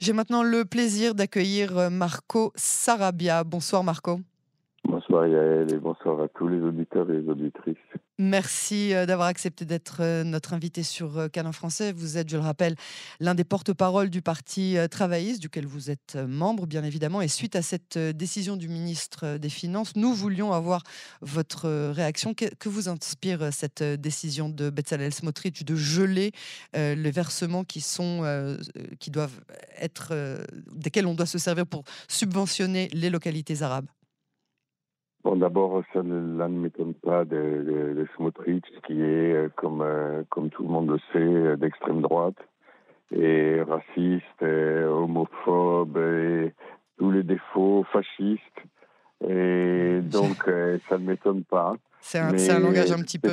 J'ai maintenant le plaisir d'accueillir Marco Sarabia. Bonsoir Marco. Bonsoir Yael et bonsoir à tous les auditeurs et les auditrices. Merci euh, d'avoir accepté d'être euh, notre invité sur euh, Canon Français. Vous êtes, je le rappelle, l'un des porte-parole du Parti travailliste, duquel vous êtes membre, bien évidemment. Et suite à cette décision du ministre des Finances, nous voulions avoir votre réaction. Que vous inspire cette décision de Bezalel Smotrich de geler les versements qui, sont, qui doivent être, desquels on doit se servir pour subventionner les localités arabes? Bon, d'abord, ça ne, ne m'étonne pas de, de, de, Smotrich, qui est, euh, comme, euh, comme tout le monde le sait, euh, d'extrême droite, et raciste, et homophobe, et tous les défauts, fascistes. Et donc, ça ne m'étonne pas. C'est un, un, langage un petit peu.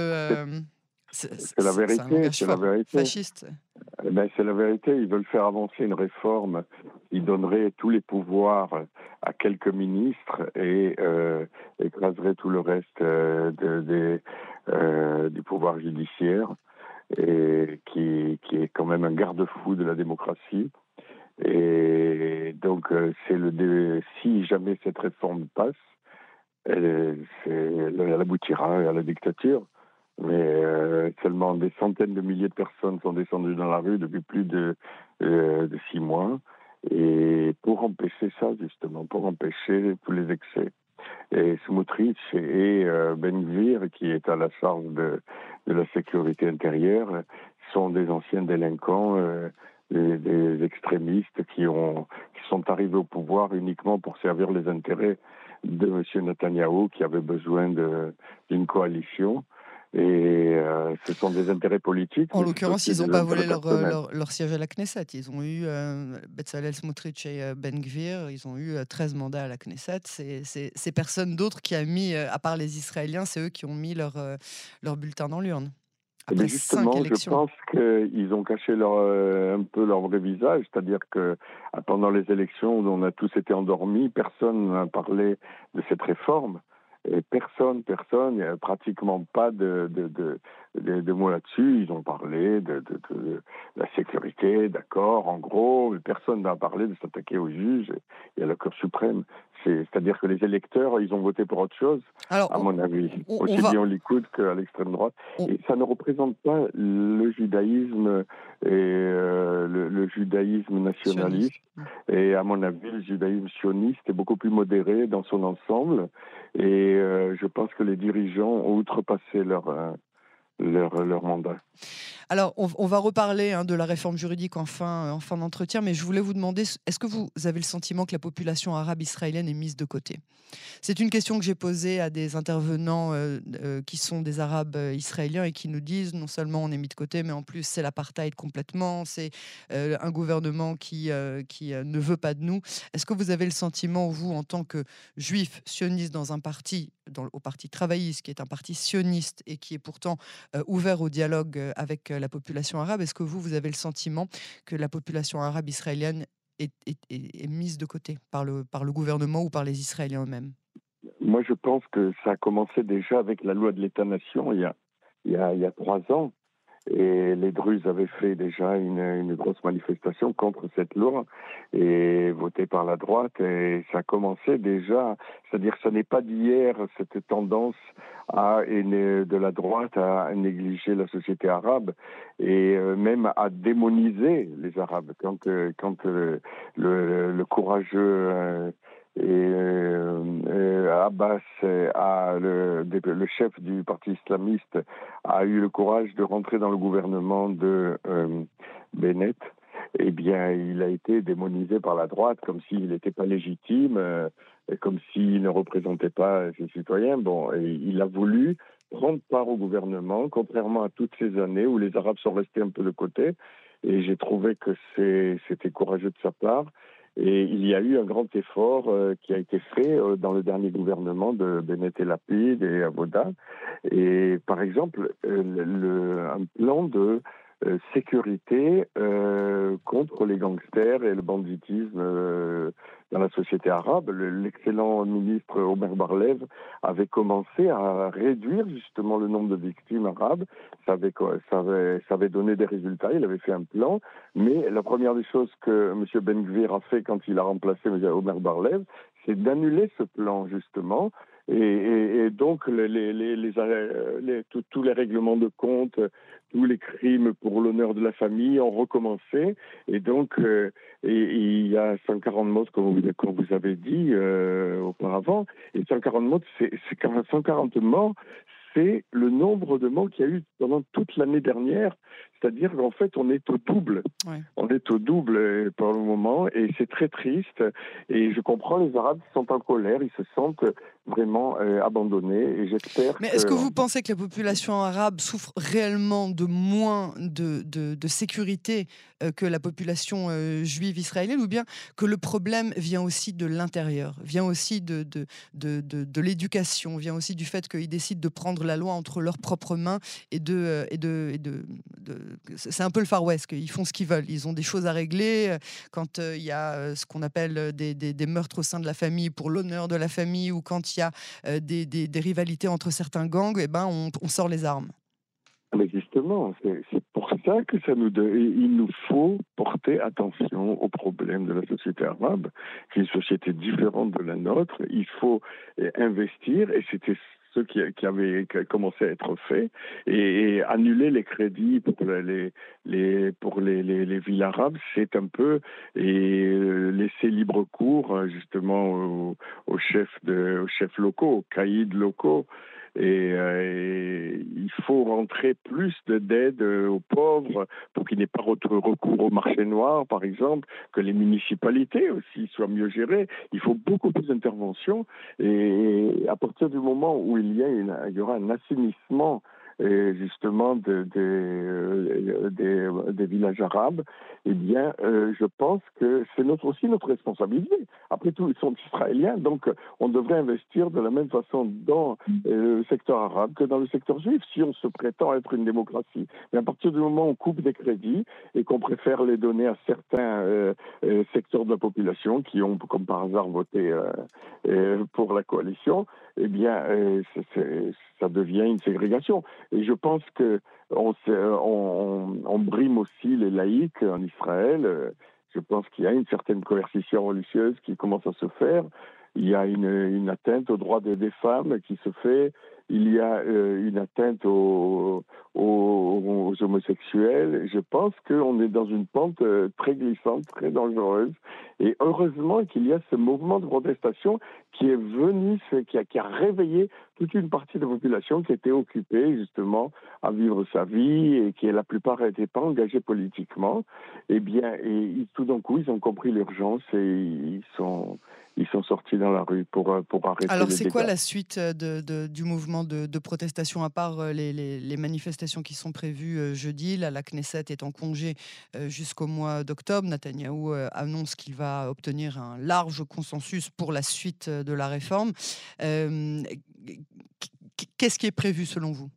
C'est la vérité, c'est la vérité. Fasciste. Eh ben, c'est la vérité. Ils veulent faire avancer une réforme qui donnerait tous les pouvoirs à quelques ministres et euh, écraserait tout le reste euh, de, euh, du pouvoir judiciaire et qui, qui est quand même un garde-fou de la démocratie. Et donc, euh, c'est le si jamais cette réforme passe, elle, elle aboutira à la dictature mais euh, seulement des centaines de milliers de personnes sont descendues dans la rue depuis plus de, euh, de six mois. Et pour empêcher ça, justement, pour empêcher tous les excès. Et Smotrich et euh, Ben Gvir, qui est à la charge de, de la sécurité intérieure, sont des anciens délinquants, euh, des, des, extrémistes qui, ont, qui sont arrivés au pouvoir uniquement pour servir les intérêts de M. Netanyahou, qui avait besoin d'une coalition. Et euh, ce sont des intérêts politiques. En l'occurrence, ils n'ont pas volé leur, leur, leur, siège à la Knesset. Ils ont eu euh, Betzalel Smotrich et euh, Ben Gvir, ils ont eu 13 euh, mandats à la Knesset. C'est ces personnes d'autres qui a mis, à part les Israéliens, c'est eux qui ont mis leur, leur bulletin dans l'urne. Mais justement, je pense qu'ils ont caché leur, un peu leur vrai visage, c'est-à-dire que pendant les élections où on a tous été endormis, personne n'a parlé de cette réforme. Et personne, personne, pratiquement pas de, de, de, de, mots là-dessus. Ils ont parlé de, de, la sécurité, d'accord, en gros, mais personne n'a parlé de s'attaquer aux juges et à la Cour suprême. C'est-à-dire que les électeurs, ils ont voté pour autre chose, Alors, à mon avis, aussi bien au Likoud qu'à l'extrême droite. Et ça ne représente pas le judaïsme et euh, le, judaïsme nationaliste. Et à mon avis, le judaïsme sioniste est beaucoup plus modéré dans son ensemble. Et euh, je pense que les dirigeants ont outrepassé leur, euh, leur, mandat. Alors, on, va reparler hein, de la réforme juridique en fin, en fin d'entretien, mais je voulais vous demander, est-ce que vous avez le sentiment que la population arabe israélienne est mise de côté? C'est une question que j'ai posée à des intervenants euh, euh, qui sont des Arabes euh, israéliens et qui nous disent non seulement on est mis de côté, mais en plus c'est l'apartheid complètement, c'est un gouvernement qui, qui ne veut pas de nous. Est-ce que vous avez le sentiment, vous, en tant que juif sioniste dans un parti, au parti travailliste, qui est un parti sioniste et qui est pourtant ouvert au dialogue avec la population arabe. Est-ce que vous, vous avez le sentiment que la population arabe israélienne est, mise de côté par le, par le gouvernement ou par les Israéliens eux-mêmes? Moi, je pense que ça a commencé déjà avec la loi de l'État-nation il, il y a trois ans. Et les Druzes avaient fait déjà une, une, grosse manifestation contre cette loi et votée par la droite. Et ça commençait déjà, c'est-à-dire ce n'est pas d'hier cette tendance à, de la droite à négliger la société arabe et euh, même à démoniser les Arabes. Quand, euh, quand euh, le, le, courageux et euh, Abbas, a, le, chef du parti islamiste, a eu le courage de rentrer dans le gouvernement de euh, Bennett, eh bien, il a été démonisé par la droite comme s'il n'était pas légitime, euh, comme s'il ne représentait pas ses citoyens. Bon, et il a voulu prendre part au gouvernement, contrairement à toutes ces années où les Arabes sont restés un peu de côté. Et j'ai trouvé que c'était courageux de sa part. Et il y a eu un grand effort euh, qui a été fait euh, dans le dernier gouvernement de Bennett et Lapide et Avoda. Et par exemple, euh, le, un plan de euh, sécurité euh, contre les gangsters et le banditisme euh, dans la société arabe. L'excellent ministre Omer Barlev avait commencé à réduire justement le nombre de victimes arabes. Ça avait, ça avait, ça avait donné des résultats. Il avait fait un plan. Mais la première des choses que M. Ben Gvir a fait quand il a remplacé M. Omer Barlev, c'est d'annuler ce plan justement et, donc, les, les, les, tous les règlements de compte, tous les crimes pour l'honneur de la famille ont recommencé. Et donc, euh, il y a 140 morts, comme vous, avez dit euh, auparavant. Et 140 morts, c'est 140 morts, c'est le nombre de morts qu'il y a eu pendant toute l'année dernière. C'est-à-dire qu'en fait, on est au double. On est au double euh, pour le moment et c'est très triste. Et je comprends les Arabes sont en colère, ils se sentent vraiment euh, abandonnés et j'espère. Mais est-ce que vous pensez que la population arabe souffre réellement de moins de, de, sécurité euh, que la population juive israélienne ou bien que le problème vient aussi de l'intérieur, vient aussi de, de, de, de l'éducation, vient aussi du fait qu'ils décident de prendre la loi entre leurs propres mains et de, et de, et de c'est un peu le Far West, ils font ce qu'ils veulent. Ils ont des choses à régler. Euh, quand euh, il y a euh, ce qu'on appelle des, meurtres au sein de la famille pour l'honneur de la famille ou quand il y a des, rivalités entre certains gangs, eh ben, on, sort les armes. Mais justement, c'est pour ça que ça nous il nous faut porter attention aux problèmes de la société arabe, qui est une société différente de la nôtre. Il faut investir, et c'était qui, qui avaient commencé à être faits et, annuler les crédits pour les, pour les, les, villes arabes, c'est un peu et euh, laisser libre cours justement aux, chefs de aux chefs locaux, aux caïds locaux. Euh, et, il faut rentrer plus d'aide aux pauvres pour qu'il n'y ait pas recours au marché noir, par exemple, que les municipalités aussi soient mieux gérées. Il faut beaucoup plus d'interventions et à partir du moment où il y, a il y aura un assainissement et justement de, de, des, des villages arabes, eh bien, euh, je pense que c'est notre, aussi notre responsabilité. Après tout, ils sont israéliens, donc on devrait investir de la même façon dans euh, le secteur arabe que dans le secteur juif, si on se prétend être une démocratie. Mais à partir du moment où on coupe des crédits et qu'on préfère les donner à certains euh, secteurs de la population qui ont, comme par hasard, voté pour la coalition, eh bien, ça devient une ségrégation. Et je pense que on, brime aussi les laïcs en Israël. Je pense qu'il y a une certaine coercition religieuse qui commence à se faire. Il y a une, atteinte aux droits des, femmes qui se fait. Il y a euh, une atteinte aux, aux, homosexuels. Je pense qu'on est dans une pente euh, très glissante, très dangereuse. Et heureusement qu'il y a ce mouvement de protestation qui est venu, qui a, qui a réveillé toute une partie de la population qui était occupée justement à vivre sa vie et qui la plupart n'étaient pas engagés politiquement. Eh bien, et tout d'un coup, ils ont compris l'urgence et ils sont ils sont sortis dans la rue pour, euh, pour arrêter. Alors, c'est quoi la suite euh, de, du mouvement de, protestation, à part euh, les, les, manifestations qui sont prévues jeudi? Là, la Knesset est en congé jusqu'au mois d'octobre. Netanyahou annonce qu'il va obtenir un large consensus pour la suite de la réforme. Qu'est-ce qui est prévu selon vous?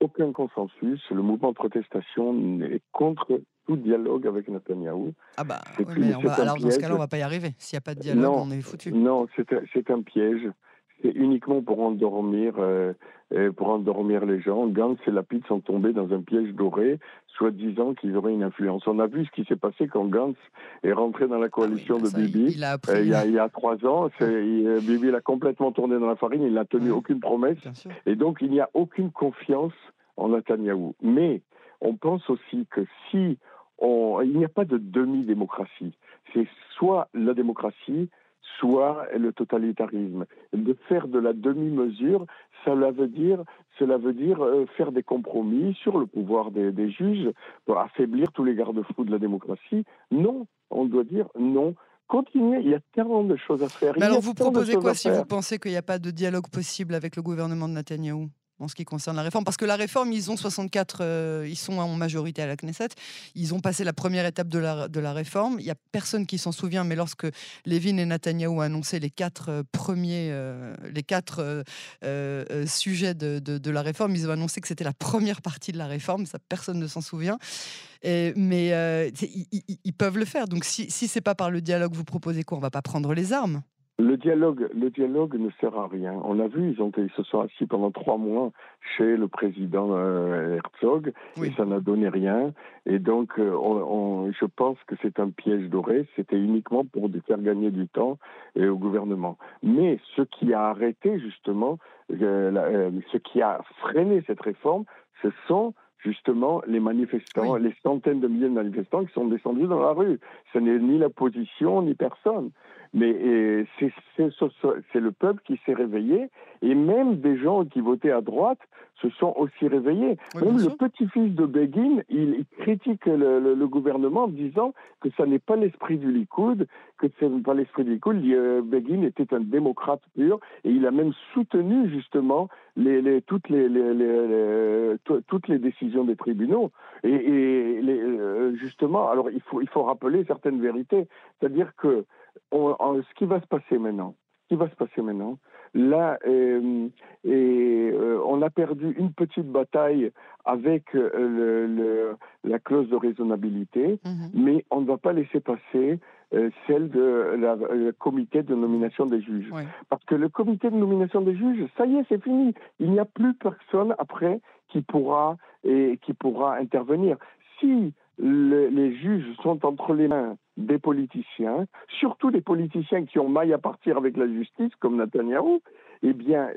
Aucun consensus. Le mouvement de protestation est contre dialogue avec Netanyahou. Ah bah, mais alors dans ce cas-là, on va pas y arriver. S'il n'y a pas de dialogue, on est foutu. Non, c'est un piège. C'est uniquement pour endormir, euh, pour endormir les gens. Gantz et Lapid sont tombés dans un piège doré, soit disant qu'ils auraient une influence. On a vu ce qui s'est passé quand Gantz est rentré dans la ah coalition de Bibi il, euh, y a, il, y a, trois ans. Euh, Bibi l'a complètement tourné dans la farine, il n'a tenu aucune promesse. Et donc, il n'y a aucune confiance en Netanyahou. Mais on pense aussi que si il n'y a pas de demi-démocratie. C'est soit la démocratie, soit le totalitarisme. De faire de la demi-mesure, cela veut dire, cela veut dire euh, faire des compromis sur le pouvoir des, juges pour affaiblir tous les garde-fous de la démocratie. Non, on doit dire non. Continuez, il y a tellement de choses à faire. Mais alors vous proposez quoi si vous pensez qu'il n'y a pas de dialogue possible avec le gouvernement de Netanyahou? En ce qui concerne la réforme Parce que la réforme, ils ont 64, ils sont en majorité à la Knesset. Ils ont passé la première étape de la, de la réforme. Il n'y a personne qui s'en souvient, mais lorsque Levin et Netanyahou ont annoncé les quatre premiers, les quatre sujets de, de, la réforme, ils ont annoncé que c'était la première partie de la réforme. Ça, personne ne s'en souvient. Mais ils, peuvent le faire. Donc si, si c'est pas par le dialogue, vous proposez quoi On va pas prendre les armes le dialogue, le dialogue ne sert à rien. On l'a vu, ils, ont, ils se sont assis pendant trois mois chez le président euh, Herzog et ça n'a donné rien. Et donc, euh, on, je pense que c'est un piège doré. C'était uniquement pour faire gagner du temps au gouvernement. Mais ce qui a arrêté justement, euh, ce qui a freiné cette réforme, ce sont justement les manifestants, les centaines de milliers de manifestants qui sont descendus dans la rue. Ce n'est ni la position ni personne. Mais c'est le peuple qui s'est réveillé et même des gens qui votaient à droite se sont aussi réveillés. même le petit-fils de Begin, il, critique le, gouvernement en disant que ça n'est pas l'esprit du Likoud, que ce n'est pas l'esprit du Likoud. Euh, Begin était un démocrate pur et il a même soutenu justement les, toutes, les, toutes les décisions des tribunaux. Et, et euh, justement, alors il faut, il faut rappeler certaines vérités. C'est-à-dire que ce qui va se passer maintenant, ce qui va se passer maintenant, là, euh, et, euh, on a perdu une petite bataille avec euh, le, la clause de raisonnabilité, mhm. mais on ne va pas laisser passer celle de la, comité de nomination des juges. Parce que le comité de nomination des juges, ça y est, c'est fini. Il n'y a plus personne après qui pourra, et, qui pourra intervenir. Si les juges sont entre les mains des politiciens, surtout des politiciens qui ont maille à partir avec la justice, comme Netanyahou, eh bien,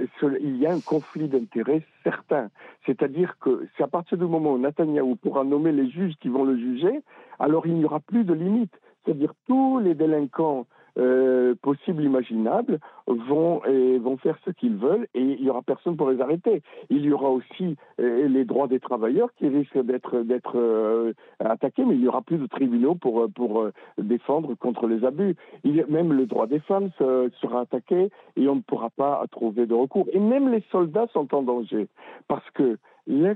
il y a un conflit d'intérêts certain. C'est-à-dire que c'est à partir du moment où Netanyahou pourra nommer les juges qui vont le juger, alors il n'y aura plus de limite. C'est-à-dire tous les délinquants euh, possibles, imaginables, vont, et vont faire ce qu'ils veulent et il n'y aura personne pour les arrêter. Il y aura aussi euh, les droits des travailleurs qui risquent d'être, d'être euh, attaqués, mais il n'y aura plus de tribunaux pour, pour défendre contre les abus. Il, même le droit des femmes sera attaqué et on ne pourra pas trouver de recours. Et même les soldats sont en danger parce que la,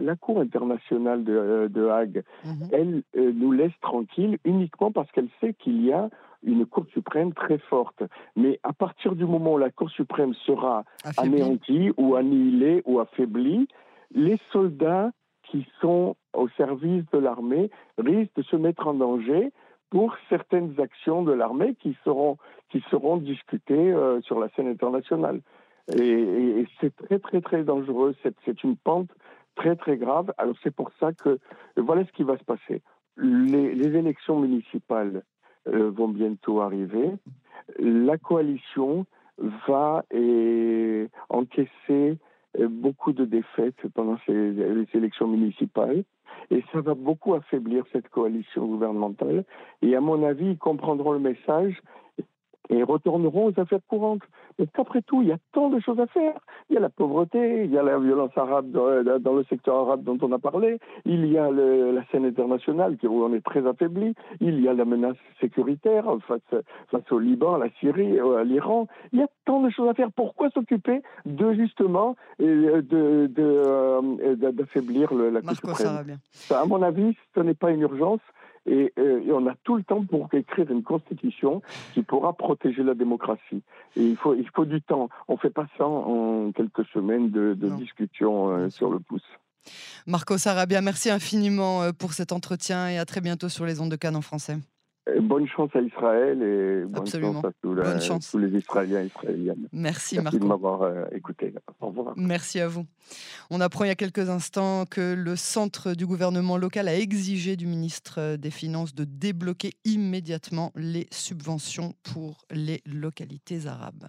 la, Cour internationale de, de Hague, mhm. elle nous laisse tranquilles uniquement parce qu'elle sait qu'il y a une Cour suprême très forte. Mais à partir du moment où la Cour suprême sera anéantie ou annihilée ou affaiblie, les soldats qui sont au service de l'armée risquent de se mettre en danger pour certaines actions de l'armée qui seront, qui seront discutées euh, sur la scène internationale. Et, c'est très, très, très dangereux. C'est une pente très, très grave. Alors c'est pour ça que voilà ce qui va se passer. Les, les élections municipales vont bientôt arriver. La coalition va et, encaisser euh, beaucoup de défaites pendant les élections municipales. Et ça va beaucoup affaiblir cette coalition gouvernementale. Et à mon avis, ils comprendront le message et retourneront aux affaires courantes. Parce qu'après tout, il y a tant de choses à faire. Il y a la pauvreté, il y a la violence arabe dans, le secteur arabe dont on a parlé, il y a la scène internationale où on est très affaibli, il y a la menace sécuritaire face, face au Liban, à la Syrie, à l'Iran. Il y a tant de choses à faire. Pourquoi s'occuper de justement d'affaiblir de, de, euh, la Cour suprême À mon avis, ce n'est pas une urgence. Euh, et, on a tout le temps pour écrire une constitution qui pourra protéger la démocratie. Et il faut, il faut du temps. On ne fait pas ça en quelques semaines de, discussion euh, sur le pouce. Marco Sarabia, merci infiniment euh, pour cet entretien et à très bientôt sur les ondes de Cannes en français. Bonne chance à Israël et bonne chance à tous, les Israéliens et Israéliennes. Merci, Merci de m'avoir euh, écouté. Au revoir. Merci à vous. On apprend il y a quelques instants que le centre du gouvernement local a exigé du ministre des Finances de débloquer immédiatement les subventions pour les localités arabes.